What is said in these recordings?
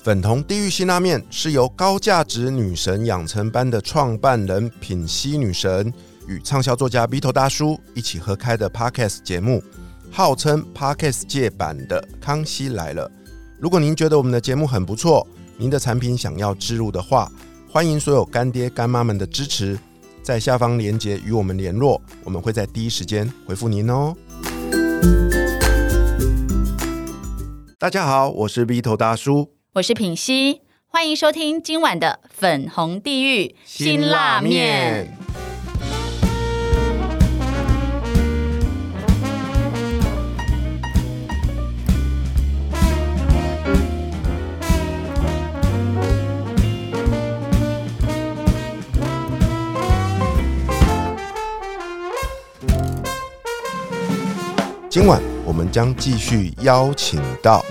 粉红地狱辛拉面是由高价值女神养成班的创办人品熙女神与畅销作家 B 头大叔一起合开的 Podcast 节目，号称 Podcast 界版的《康熙来了》。如果您觉得我们的节目很不错，您的产品想要植入的话，欢迎所有干爹干妈们的支持，在下方链接与我们联络，我们会在第一时间回复您哦。大家好，我是 B 头大叔。我是品熙，欢迎收听今晚的粉红地狱辛辣面。今晚我们将继续邀请到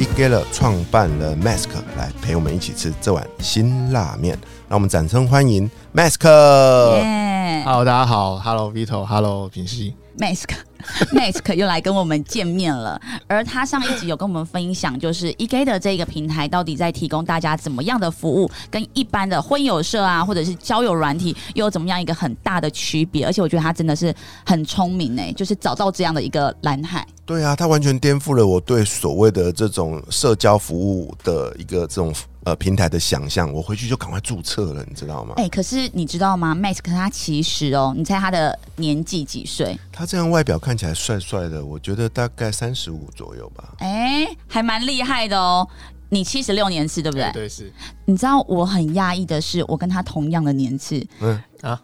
Big Gala 创办了 Mask 来陪我们一起吃这碗辛辣面。让我们掌声欢迎 Mask。耶 Hello，大家好，Hello Vito，Hello 品熙。Mask Mask 又来跟我们见面了，而他上一集有跟我们分享，就是 EG 的这个平台到底在提供大家怎么样的服务，跟一般的婚友社啊，或者是交友软体，又有怎么样一个很大的区别。而且我觉得他真的是很聪明呢，就是找到这样的一个蓝海。对啊，他完全颠覆了我对所谓的这种社交服务的一个这种呃平台的想象。我回去就赶快注册了，你知道吗？哎、可是你知道吗？Max，可是他其实哦，你猜他的年纪几岁？他这样外表看起来帅帅的，我觉得大概三十五左右吧。哎、还蛮厉害的哦。你七十六年次对不对？对，是你知道我很讶异的是，我跟他同样的年次。嗯，啊，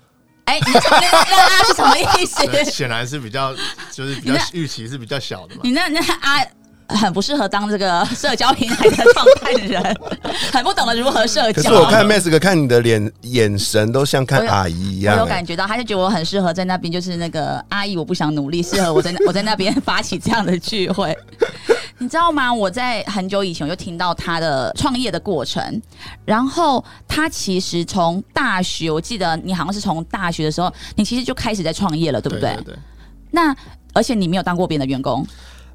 哎、你那那那是什么意思？显然是比较，就是比较预期是比较小的嘛。你那那啊，很不适合当这个 社交平台的创办人，很不懂得如何社交。可是我看 Mask 看你的脸眼神都像看阿姨一样、欸有感觉到，他就觉得我很适合在那边，就是那个阿姨，我不想努力，适合我在那 我在那边发起这样的聚会。你知道吗？我在很久以前我就听到他的创业的过程，然后他其实从大学，我记得你好像是从大学的时候，你其实就开始在创业了，对不对？对对。那而且你没有当过别人的员工，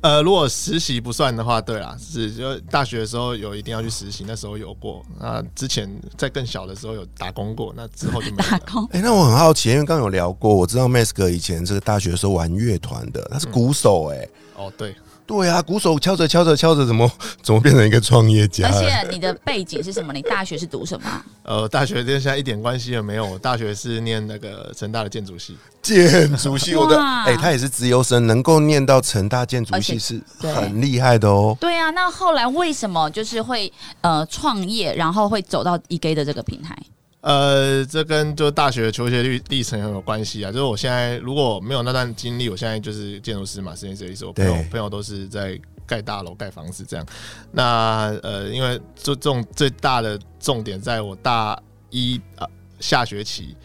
呃，如果实习不算的话，对啦，是就大学的时候有一定要去实习，那时候有过。那之前在更小的时候有打工过，那之后就没。打工。哎、那我很好奇，因为刚刚有聊过，我知道 Mask 以前这个大学的时候玩乐团的，他是鼓手、哎、哦，对，对啊，鼓手敲着敲着敲着，怎么 怎么变成一个创业家而？且你的背景是什么？你大学是读什么啊？呃，大学跟现在一点关系也没有。我大学是念那个成大的建筑系，建筑系，我的哇哎、他也是资优生，能够念到成大建筑系是很厉害的哦。对啊，那后来为什么就是会呃创业，然后会走到 EG 的这个平台？呃，这跟就大学的求学历历程很有关系啊。就是我现在如果没有那段经历，我现在就是建筑师嘛，室内设计师。我朋友朋友都是在盖大楼、盖房子这样。那呃，因为就这种最大的重点，在我大一啊、下学期。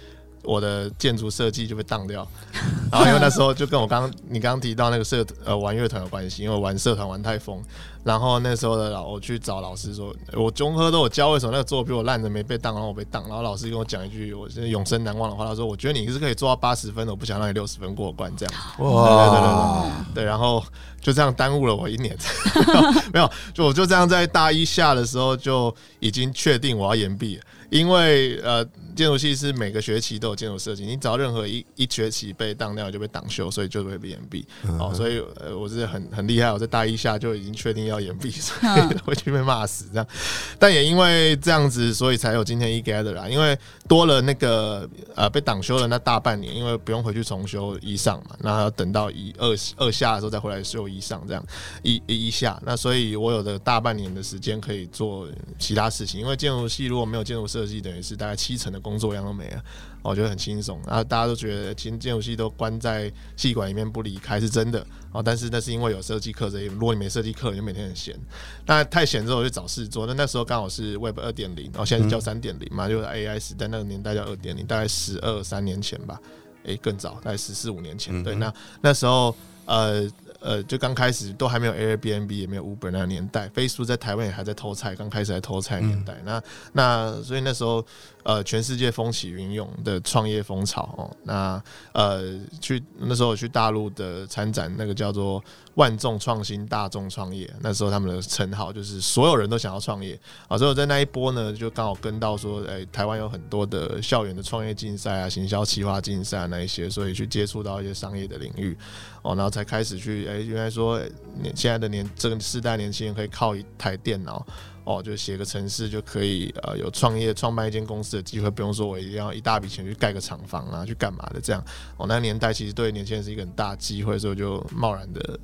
我的建筑设计就被当掉，然后因为那时候就跟我刚刚你刚刚提到那个社呃玩乐团有关系，因为我玩社团玩太疯，然后那时候的老我去找老师说，我综合都有教，为什么那个作品我烂的没被当，然后我被当，然后老师跟我讲一句我是永生难忘的话，他说我觉得你是可以做到八十分的，我不想让你六十分过关这样。哇，对对对对，然后就这样耽误了我一年，没有，就我就这样在大一下的时候就已经确定我要延毕了，因为呃建筑系是每个学期都有建筑设计，你只要任何一一学期被当掉就被挡修，所以就会被延毕。哦，所以呃我是很很厉害，我在大一下就已经确定要延毕，所以 回去被骂死这样。但也因为这样子，所以才有今天 e gather 啦。因为多了那个呃被挡修了那大半年，因为不用回去重修一上嘛，那要等到一二二下的时候再回来修一上这样一一一下。那所以我有的大半年的时间可以做其他事情，因为建筑系如果没有建筑设计，等于是大概七成的工作量都没了。我觉得很轻松，然后大家都觉得其实建筑系都关在系馆里面不离开是真的哦，但是那是因为有设计课这一，如果你没设计课，你就每天很闲。那太闲之后我就找事做，那那时候刚好是 Web 二点零，然后现在是叫三点零嘛，就是 AI 时代那个年代叫二点零，大概十二三年前吧，诶、更早，大概十四五年前。对，那那时候呃。呃，就刚开始都还没有 Airbnb 也没有 Uber 那个年代，Facebook 在台湾也还在偷菜，刚开始还偷菜年代。那那所以那时候呃，全世界风起云涌的创业风潮哦。那呃，去那时候我去大陆的参展，那个叫做万众创新，大众创业。那时候他们的称号就是所有人都想要创业啊。所以我在那一波呢，就刚好跟到说，哎，台湾有很多的校园的创业竞赛啊、行销企划竞赛啊那一些，所以去接触到一些商业的领域哦，然后才开始去哎，原来说年现在的年这个世代年轻人可以靠一台电脑。哦，就写个城市就可以，呃，有创业创办一间公司的机会，不用说我一定要一大笔钱去盖个厂房啊，去干嘛的这样。哦，那年代其实对年轻人是一个很大机会，所以就贸然的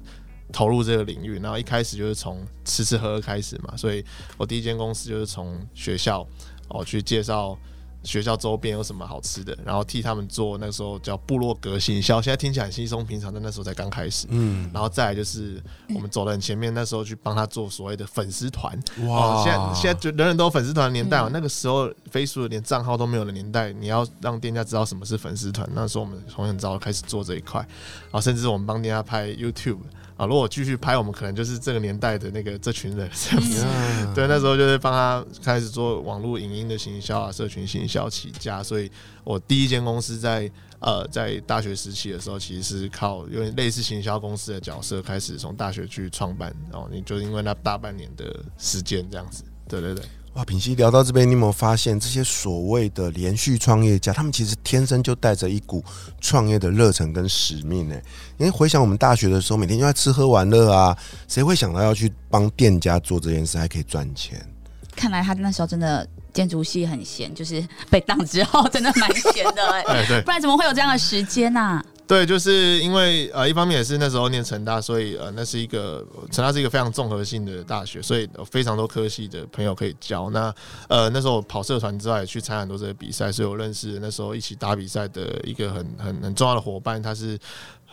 投入这个领域。然后一开始就是从吃吃喝喝开始嘛，所以我第一间公司就是从学校哦去介绍。学校周边有什么好吃的，然后替他们做那时候叫部落格行销，现在听起来很稀松平常，但那时候才刚开始。嗯，然后再来就是我们走得很前面，那时候去帮他做所谓的粉丝团。哇，现在现在就人人都有粉丝团年代哦，那个时候 Facebook 连账号都没有的年代，你要让店家知道什么是粉丝团，那时候我们从很早开始做这一块，然后甚至我们帮店家拍 YouTube。啊！如果继续拍，我们可能就是这个年代的那个这群人这样子。对，那时候就是帮他开始做网络影音的行销啊，社群行销起家。所以我第一间公司在呃在大学时期的时候，其实是靠有点类似行销公司的角色开始从大学去创办。然后你就因为那大半年的时间这样子。对对对。哇，品熙聊到这边，你有没有发现这些所谓的连续创业家，他们其实天生就带着一股创业的热忱跟使命呢？因为回想我们大学的时候，每天就在吃喝玩乐啊，谁会想到要去帮店家做这件事还可以赚钱？看来他那时候真的建筑系很闲，就是被当之后真的蛮闲的哎，对，不然怎么会有这样的时间呢？对，就是因为呃，一方面也是那时候念成大，所以呃，那是一个成大是一个非常综合性的大学，所以有非常多科系的朋友可以交。那呃，那时候跑社团之外，去参加很多这些比赛，所以我认识那时候一起打比赛的一个很很很重要的伙伴，他是。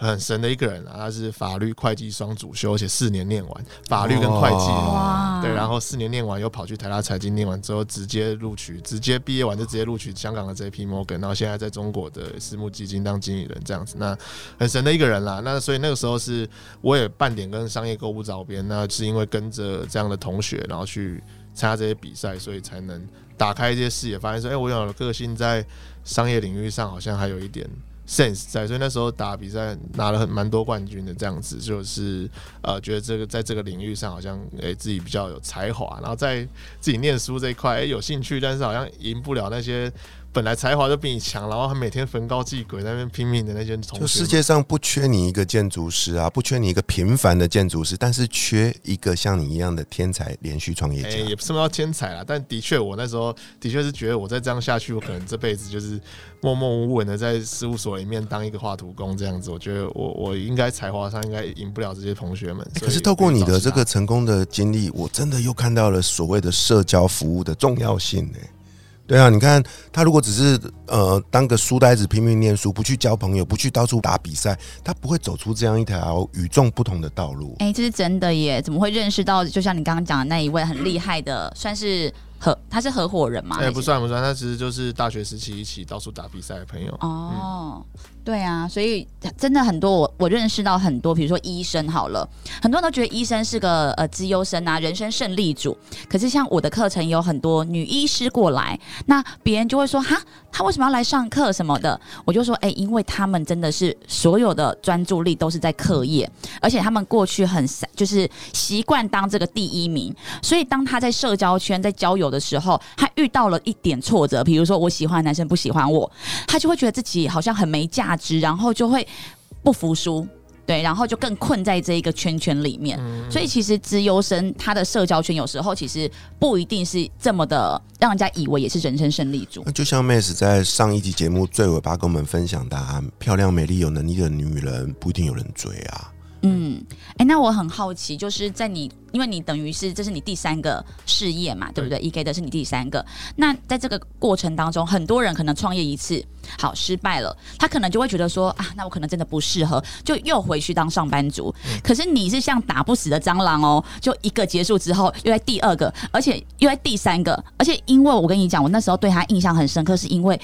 很神的一个人啊，他是法律会计双主修，而且四年念完法律跟会计，对，然后四年念完又跑去台大财经念完之后直接录取，直接毕业完就直接录取香港的 J P Morgan，然后现在在中国的私募基金当经理人这样子，那很神的一个人啦。那所以那个时候是我也半点跟商业购物找边，那是因为跟着这样的同学，然后去参加这些比赛，所以才能打开一些视野，发现说，哎，我有的个性在商业领域上好像还有一点。Sense 在，所以那时候打比赛拿了很蛮多冠军的，这样子就是呃，觉得这个在这个领域上好像诶自己比较有才华，然后在自己念书这一块诶有兴趣，但是好像赢不了那些。本来才华就比你强，然后还每天焚高祭鬼，那边拼命的那些同学。就世界上不缺你一个建筑师啊，不缺你一个平凡的建筑师，但是缺一个像你一样的天才连续创业家。也不是说天才啦，但的确我那时候的确是觉得，我再这样下去，我可能这辈子就是默默无闻的在事务所里面当一个画图工这样子。我觉得我我应该才华上应该赢不了这些同学们。可是透过你的这个成功的经历，我真的又看到了所谓的社交服务的重要性呢。对啊，你看他如果只是呃当个书呆子拼命念书，不去交朋友，不去到处打比赛，他不会走出这样一条与众不同的道路。哎，这是真的耶！怎么会认识到？就像你刚刚讲的那一位很厉害的，算是合他是合伙人嘛？哎，不算不算，他其实就是大学时期一起到处打比赛的朋友。哦。对啊，所以真的很多我我认识到很多，比如说医生好了，很多人都觉得医生是个呃资优生啊，人生胜利组。可是像我的课程有很多女医师过来，那别人就会说哈，他为什么要来上课什么的？我就说哎，因为他们真的是所有的专注力都是在课业，而且他们过去很就是习惯当这个第一名，所以当他在社交圈在交友的时候，他遇到了一点挫折，比如说我喜欢男生不喜欢我，他就会觉得自己好像很没价值。然后就会不服输，对，然后就更困在这一个圈圈里面。所以其实资优生他的社交圈有时候其实不一定是这么的让人家以为也是人生胜利组。那就像 Max 在上一集节目最尾巴跟我们分享的，漂亮、美丽、有能力的女人不一定有人追啊。嗯，哎，那我很好奇，就是在你。因为你等于是这是你第三个事业嘛，对不对？E K 的是你第三个。那在这个过程当中，很多人可能创业一次，好失败了，他可能就会觉得说啊，那我可能真的不适合，就又回去当上班族。可是你是像打不死的蟑螂哦，就一个结束之后，又在第二个，而且又在第三个，而且因为我跟你讲，我那时候对他印象很深刻，是因为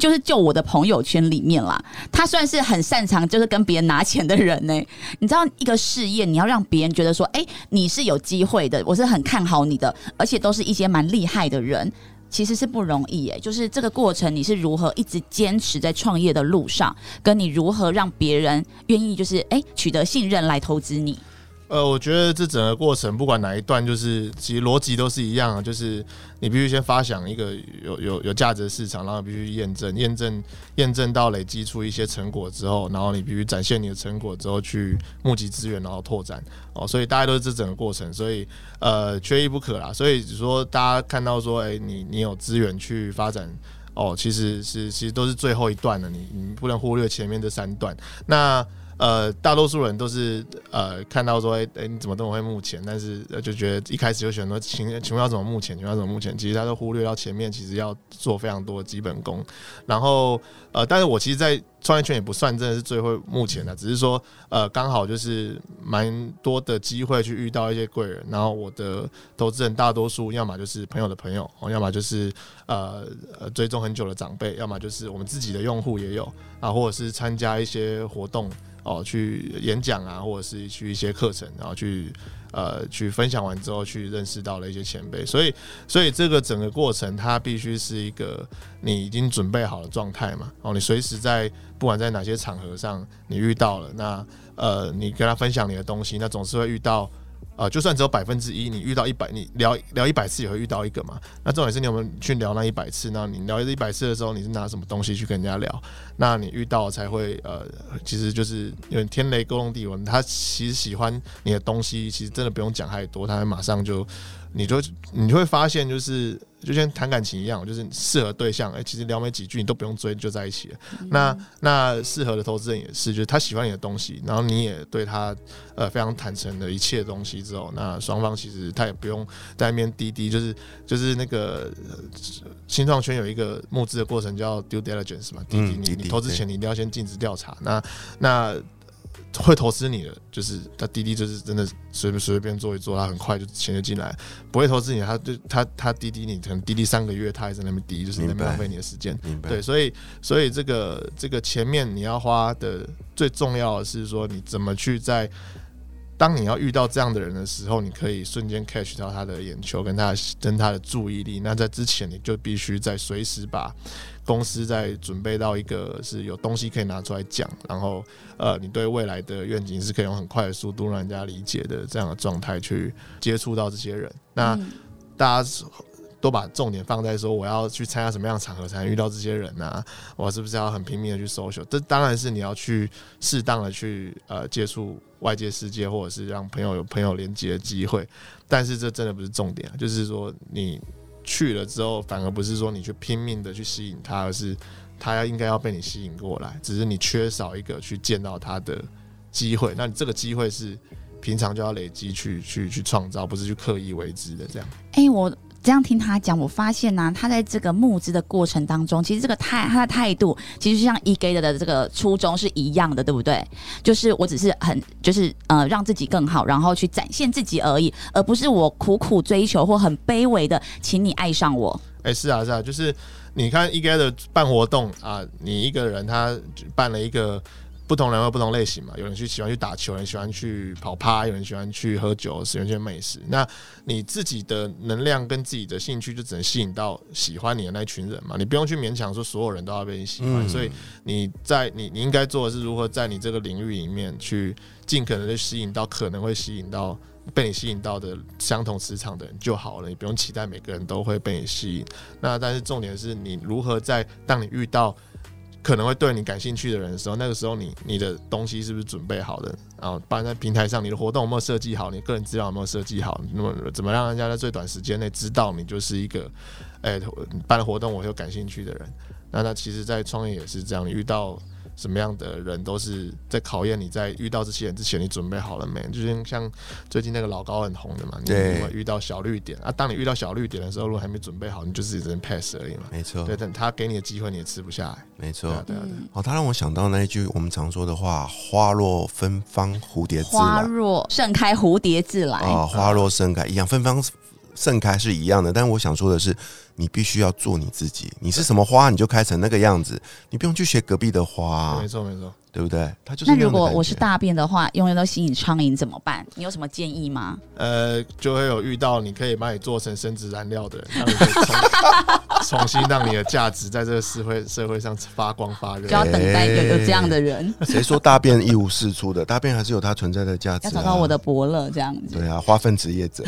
就是就我的朋友圈里面啦，他算是很擅长就是跟别人拿钱的人呢、你知道一个事业，你要让别人觉得说，哎、你是有机会的，我是很看好你的，而且都是一些蛮厉害的人。其实是不容易耶，就是这个过程，你是如何一直坚持在创业的路上，跟你如何让别人愿意就是哎、取得信任来投资你。呃，我觉得这整个过程，不管哪一段，就是其实逻辑都是一样的，就是你必须先发想一个有有有价值的市场，然后必须验证，验证验证到累积出一些成果之后，然后你必须展现你的成果之后去募集资源，然后拓展哦，所以大家都是这整个过程，所以呃缺一不可啦。所以说大家看到说，哎、你你有资源去发展。哦，其实是其实都是最后一段了，你你不能忽略前面这三段。那呃，大多数人都是呃看到说，哎、哎你怎么这么会目前？但是就觉得一开始就选择请请问要怎么目前？请问要怎么目前？其实他都忽略到前面，其实要做非常多的基本功。然后呃，但是我其实，在创业圈也不算真的是最会目前的，只是说呃刚好就是蛮多的机会去遇到一些贵人。然后我的投资人大多数要么就是朋友的朋友，哦，要么就是呃呃追踪很久的长辈，要么就是我们自己的用户也有啊，或者是参加一些活动。哦，去演讲啊，或者是去一些课程，然后去呃去分享完之后，去认识到了一些前辈，所以所以这个整个过程，它必须是一个你已经准备好的状态嘛。哦，你随时在不管在哪些场合上你遇到了，那呃你跟他分享你的东西，那总是会遇到。啊，就算只有百分之一，你遇到一百，你聊聊一百次也会遇到一个嘛。那重点是你有没有去聊那一百次？那你聊一百次的时候，你是拿什么东西去跟人家聊？那你遇到才会呃，其实就是因为天雷勾动地火。他其实喜欢你的东西，其实真的不用讲太多，他马上就，你就你就会发现，就是就像谈感情一样，就是适合对象，哎、其实聊没几句你都不用追就在一起了。那那适合的投资人也是，就是他喜欢你的东西，然后你也对他呃非常坦诚的一切东西之后，那双方其实他也不用在那边滴滴，就是就是那个呃新创圈有一个募资的过程叫 due diligence 嘛，滴滴你嗯滴滴你投资前你一定要先尽职调查，那那。会投资你的，就是他滴滴就是真的随便随便做一做，他很快就钱就进来。不会投资你，他就他他滴滴你，可能滴滴三个月，他还在那边滴，就是在浪费你的时间。对，所以所以这个这个前面你要花的最重要的是说，你怎么去在当你要遇到这样的人的时候，你可以瞬间 catch 到他的眼球跟他的跟他的注意力。那在之前，你就必须在随时把公司在准备到一个是有东西可以拿出来讲，然后呃，你对未来的愿景是可以用很快的速度让人家理解的这样的状态去接触到这些人。那嗯大家都把重点放在说我要去参加什么样的场合才能遇到这些人啊？我是不是要很拼命的去 social？这当然是你要去适当的去呃接触外界世界，或者是让朋友有朋友连接的机会。但是这真的不是重点啊，就是说你去了之后，反而不是说你去拼命的去吸引他，而是他要应该要被你吸引过来，只是你缺少一个去见到他的机会。那你这个机会是平常就要累积去去去创造，不是去刻意为之的这样。哎、我这样听他讲，我发现呢、他在这个募资的过程当中，其实这个态他的态度，其实像 E G 的的这个初衷是一样的，对不对？就是我只是很就是呃让自己更好，然后去展现自己而已，而不是我苦苦追求或很卑微的请你爱上我。哎、是啊，是啊，就是你看 E G 的办活动啊，你一个人他办了一个。不同人有不同类型嘛，有人去喜欢去打球，有人喜欢去跑趴，有人喜欢去喝酒，有人喜欢美食。那你自己的能量跟自己的兴趣，就只能吸引到喜欢你的那一群人嘛。你不用去勉强说所有人都要被你喜欢。嗯所以你在你你应该做的是如何在你这个领域里面去尽可能的吸引到可能会吸引到被你吸引到的相同磁场的人就好了。你不用期待每个人都会被你吸引。那但是重点是你如何在当你遇到可能会对你感兴趣的人的时候，那个时候你你的东西是不是准备好的？然后，办在平台上你的活动有没有设计好？你个人资料有没有设计好？那么怎么让人家在最短时间内知道你就是一个，哎、办活动我有感兴趣的人？那那其实，在创业也是这样，遇到什么样的人，都是在考验你在遇到这些人之前，你准备好了没？就是像最近那个老高很红的嘛，你会遇到小绿点啊。当你遇到小绿点的时候，如果还没准备好，你就自己只能 pass 而已嘛。没错对，，等他给你的机会你也吃不下来。没错对啊，。对啊，对啊。嗯，哦，他让我想到那一句我们常说的话：“花落芬芳，蝴蝶自花来。若盛开，蝴蝶自来。啊，花若盛开，一样芬芳盛开是一样的。但我想说的是，你必须要做你自己。你是什么花，你就开成那个样子，你不用去学隔壁的花、没错没错。对不对？它就是那如果我是大便的话，永远都吸引苍蝇怎么办？你有什么建议吗？呃，就会有遇到你可以把你做成生殖燃料的人，让你可以重 重新让你的价值在这个社会社会上发光发热就。要等待有有这样的哎人，谁说大便一无是处的？大便还是有它存在的价值、啊。要找到我的伯乐这样子。对啊，花分职业者，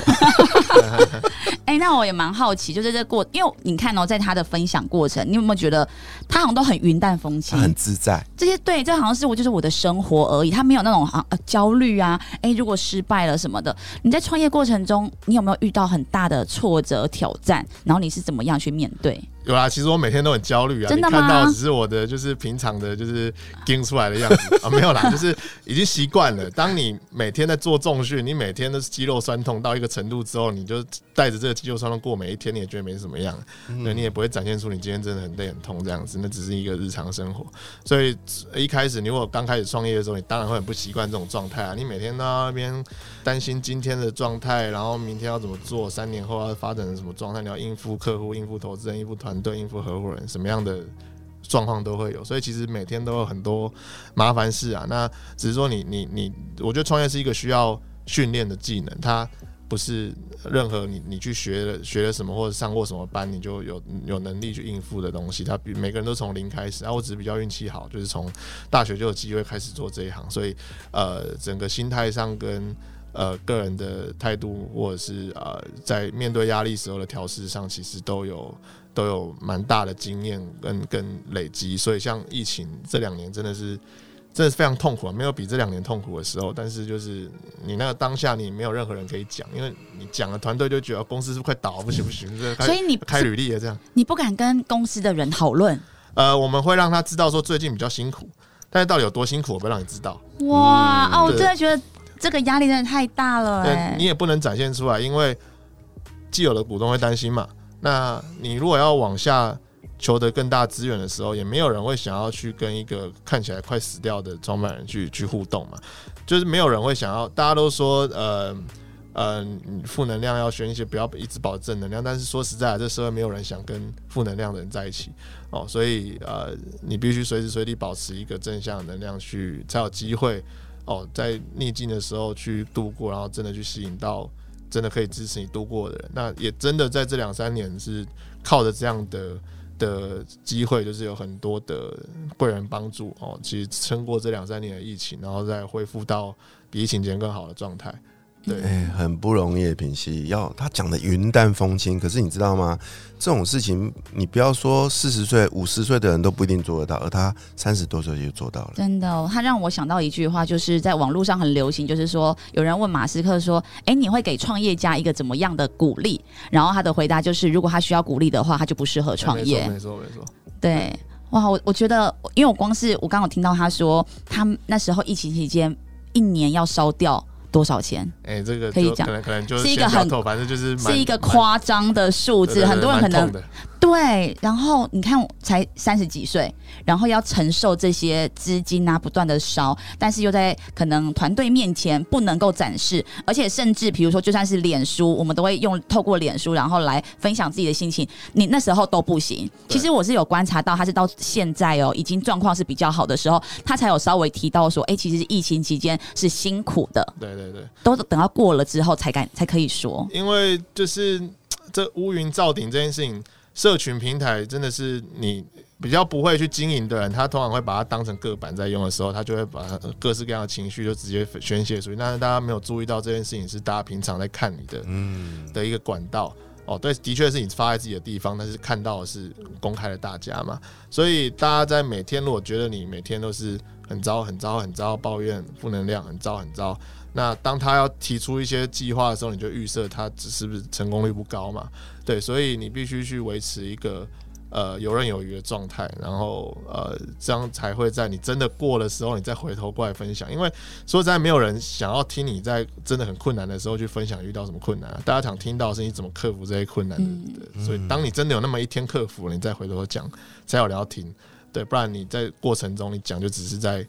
哎、那我也蛮好奇，就是这过，因为你看哦，在他的分享过程，你有没有觉得他好像都很云淡风轻？很自在。这些对，这好像是我就是我的生活而已，他没有那种啊、呃、焦虑啊，哎、如果失败了什么的。你在创业过程中，你有没有遇到很大的挫折挑战？然后你是怎么样去面对？有啦，其实我每天都很焦虑啊。真的吗你看到只是我的就是平常的，就是盯出来的样子 啊，没有啦，就是已经习惯了。当你每天在做重训，你每天都是肌肉酸痛到一个程度之后，你就带着这个肌肉酸痛过每一天，你也觉得没什么样，对你也不会展现出你今天真的很累很痛这样子，那只是一个日常生活。所以一开始你如果刚开始创业的时候，你当然会很不习惯这种状态啊。你每天都在那边担心今天的状态，然后明天要怎么做，三年后要发展成什么状态，你要应付客户、应付投资人、应付团团队、应付合伙人，什么样的状况都会有。所以其实每天都有很多麻烦事啊。那只是说你你你，我觉得创业是一个需要训练的技能，它。不是任何你你去学了学了什么或者上过什么班，你就有有能力去应付的东西。它比每个人都从零开始，啊，我只是比较运气好，就是从大学就有机会开始做这一行，所以呃，整个心态上跟呃个人的态度，或者是呃在面对压力时候的调试上，其实都有都有蛮大的经验跟跟累积。所以像疫情这两年真的是。真的是非常痛苦啊，没有比这两年痛苦的时候。但是就是你那个当下，你没有任何人可以讲，因为你讲了，团队就觉得公司是不是快倒了，不行不行，所以你开履历了这样。你不敢跟公司的人讨论。呃，我们会让他知道说最近比较辛苦，但是到底有多辛苦，我不会让你知道。哇、哦，我真的觉得这个压力真的太大了哎、你也不能展现出来，因为既有的股东会担心嘛。那你如果要往下求得更大资源的时候，也没有人会想要去跟一个看起来快死掉的创办人去去互动嘛。就是没有人会想要，大家都说呃呃，负能量要选一些，不要一直保正能量。但是说实在，这社会没有人想跟负能量的人在一起哦，所以呃，你必须随时随地保持一个正向能量去，才有机会哦，在逆境的时候去度过，然后真的去吸引到真的可以支持你度过的人。那也真的在这两三年是靠着这样的的机会，就是有很多的贵人帮助哦，其实撑过这两三年的疫情，然后再恢复到比疫情前更好的状态。对，哎、很不容易，平息要他讲的云淡风轻，可是你知道吗？这种事情你不要说四十岁、五十岁的人都不一定做得到，而他三十多岁就做到了。真的哦、他让我想到一句话，就是在网络上很流行，就是说有人问马斯克说：“哎，你会给创业家一个怎么样的鼓励？”然后他的回答就是：如果他需要鼓励的话，他就不适合创业。没错，没错，没错。对，哇，我我觉得，因为我光是我刚刚听到他说，他那时候疫情期间一年要烧掉多少钱，哎、这个可以讲可能可能就是是一个很反正就是是一个夸张的数字，很多人可能对，然后你看，才三十几岁，然后要承受这些资金啊，不断的烧，但是又在可能团队面前不能够展示，而且甚至比如说，就算是脸书，我们都会用透过脸书，然后来分享自己的心情，你那时候都不行。其实我是有观察到，他是到现在哦，已经状况是比较好的时候，他才有稍微提到说，哎，其实疫情期间是辛苦的，对对对，都等到过了之后才敢才可以说。因为就是这乌云罩顶这件事情，社群平台真的是你比较不会去经营的人，他通常会把它当成个板在用的时候，他就会把各式各样的情绪就直接宣泄出去。但是大家没有注意到这件事情是大家平常在看你的嗯，的一个管道。哦，对，的确是你发在自己的地方，但是看到的是公开的大家嘛，所以大家在每天如果觉得你每天都是很糟、很糟、很糟，抱怨负能量，很糟、很糟，那当他要提出一些计划的时候，你就预设他只是不是成功率不高嘛？对，所以你必须去维持一个呃游刃有余的状态，然后呃这样才会在你真的过的时候，你再回头过来分享。因为说实在，没有人想要听你在真的很困难的时候去分享遇到什么困难、啊，大家想听到是你怎么克服这些困难的。嗯所以当你真的有那么一天克服了，你再回头讲，才有人要听。对，不然你在过程中你讲就只是在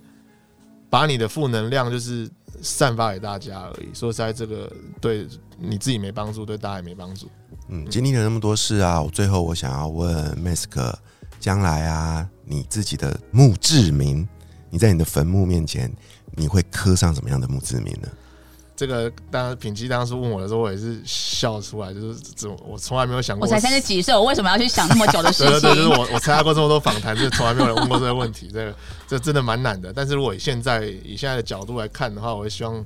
把你的负能量就是散发给大家而已。说实在，这个对你自己没帮助，对大家也没帮助。嗯，经历了那么多事啊，我最后我想要问 Mask，将来啊，你自己的墓志铭，你在你的坟墓面前，你会刻上什么样的墓志铭呢？这个当然，品基当时问我的时候，我也是笑出来，就是这我从来没有想过，我才三十几岁，我为什么要去想那么久的事情？对 对，就是我我参加过这么多访谈，就从来没有人问过这个问题，这个这真的蛮难的。但是如果以现在以现在的角度来看的话，我会希望。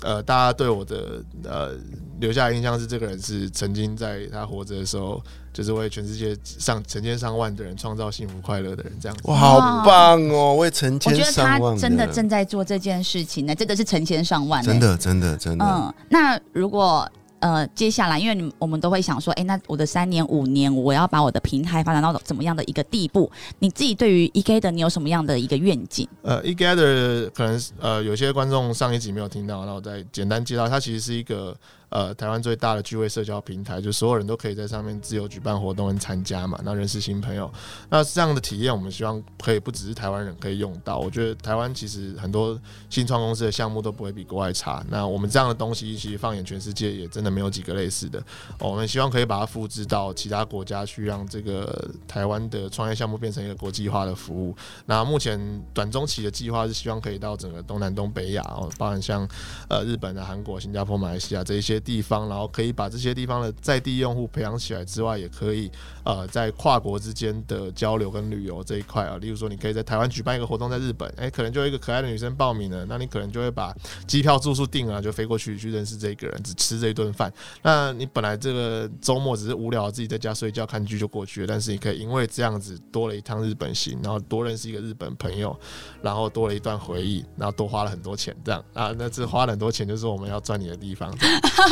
呃，大家对我的呃留下的印象是，这个人是曾经在他活着的时候，就是为全世界上成千上万的人创造幸福快乐的人，这样子。哇，好棒哦！为成千上万，我觉得他真的正在做这件事情呢，真的是成千上万，真的，真的，真的。嗯，那如果。呃，接下来，因为你我们都会想说，哎，那我的三年五年，我要把我的平台发展到怎么样的一个地步？你自己对于 e g t 你有什么样的一个愿景？呃 e g t 可能呃有些观众上一集没有听到，那我再简单介绍，它其实是一个。呃，台湾最大的聚会社交平台，就所有人都可以在上面自由举办活动跟参加嘛，那认识新朋友。那这样的体验，我们希望可以不只是台湾人可以用到。我觉得台湾其实很多新创公司的项目都不会比国外差。那我们这样的东西，其实放眼全世界，也真的没有几个类似的。我们希望可以把它复制到其他国家去，让这个台湾的创业项目变成一个国际化的服务。那目前短中期的计划是希望可以到整个东南东北亚哦，包含像呃日本啊、韩国、新加坡、马来西亚这一些。地方，然后可以把这些地方的在地用户培养起来之外，也可以呃在跨国之间的交流跟旅游这一块啊，例如说你可以在台湾举办一个活动，在日本，哎，可能就一个可爱的女生报名了，那你可能就会把机票住宿定了，就飞过去去认识这个人，只吃这一顿饭。那你本来这个周末只是无聊自己在家睡觉看剧就过去了，但是你可以因为这样子多了一趟日本行，然后多认识一个日本朋友，然后多了一段回忆，然后多花了很多钱，这样啊，那这花了很多钱就是我们要赚你的地方。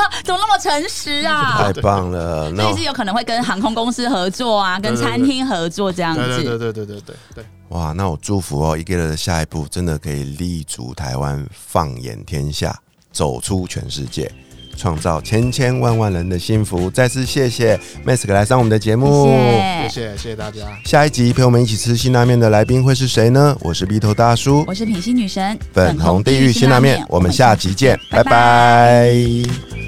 怎么那么诚实啊！太棒了，那是有可能会跟航空公司合作啊，跟餐厅合作这样子。对对对对对对对。哇，那我祝福哦，一个人的下一步真的可以立足台湾，放眼天下，走出全世界。创造千千万万人的幸福。再次谢谢 Mask 来上我们的节目，谢谢谢谢大家。下一集陪我们一起吃辛拉面的来宾会是谁呢？我是鼻头大叔，我是品心女神，粉红地狱辛拉面，我们下集见，拜拜。